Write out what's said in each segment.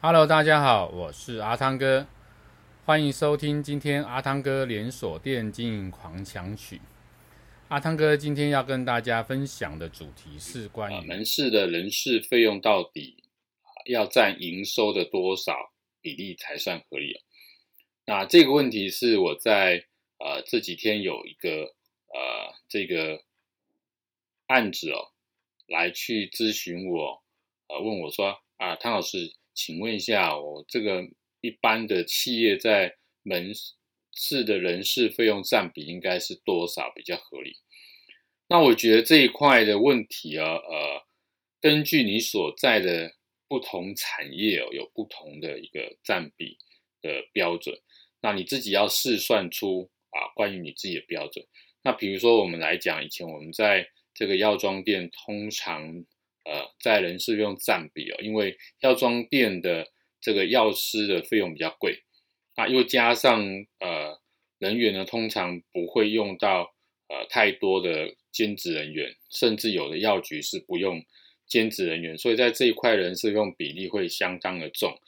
Hello，大家好，我是阿汤哥，欢迎收听今天阿汤哥连锁店经营狂想曲。阿汤哥今天要跟大家分享的主题是关于门市的人事费用到底要占营收的多少比例才算合理？那这个问题是我在呃这几天有一个呃这个案子哦，来去咨询我，呃问我说啊汤老师。请问一下，我这个一般的企业在门市的人事费用占比应该是多少比较合理？那我觉得这一块的问题啊，呃，根据你所在的不同产业哦，有不同的一个占比的标准。那你自己要试算出啊，关于你自己的标准。那比如说我们来讲，以前我们在这个药妆店通常。呃，在人事用占比哦，因为药妆店的这个药师的费用比较贵啊，又加上呃人员呢，通常不会用到呃太多的兼职人员，甚至有的药局是不用兼职人员，所以在这一块人事用比例会相当的重。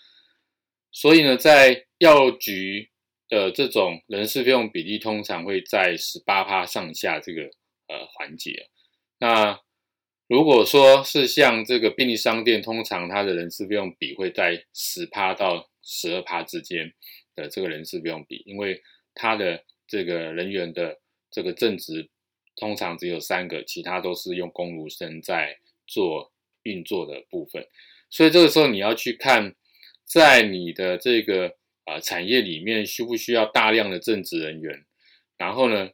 所以呢，在药局的这种人事费用比例通常会在十八趴上下这个呃环节，那。如果说是像这个便利商店，通常它的人事费用比会在十趴到十二趴之间的这个人事费用比，因为它的这个人员的这个正职通常只有三个，其他都是用工读生在做运作的部分，所以这个时候你要去看，在你的这个啊、呃、产业里面需不需要大量的正职人员，然后呢，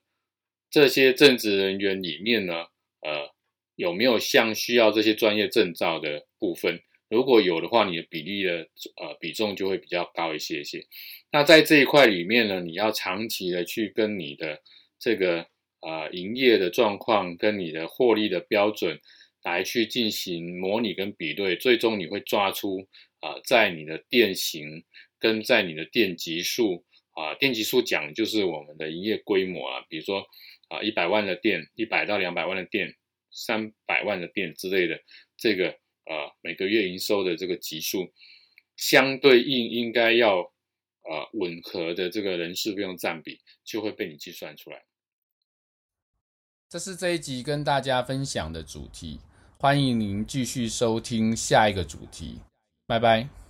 这些正职人员里面呢，呃。有没有像需要这些专业证照的部分？如果有的话，你的比例的呃比重就会比较高一些些。那在这一块里面呢，你要长期的去跟你的这个呃营业的状况跟你的获利的标准来去进行模拟跟比对，最终你会抓出啊、在你的店型跟在你的店级数啊，店级数讲就是我们的营业规模啊，比如说啊一百万的店，一百到两百万的店。三百万的店之类的，这个呃每个月营收的这个级数，相对应应该要呃吻合的这个人事费用占比，就会被你计算出来。这是这一集跟大家分享的主题，欢迎您继续收听下一个主题，拜拜。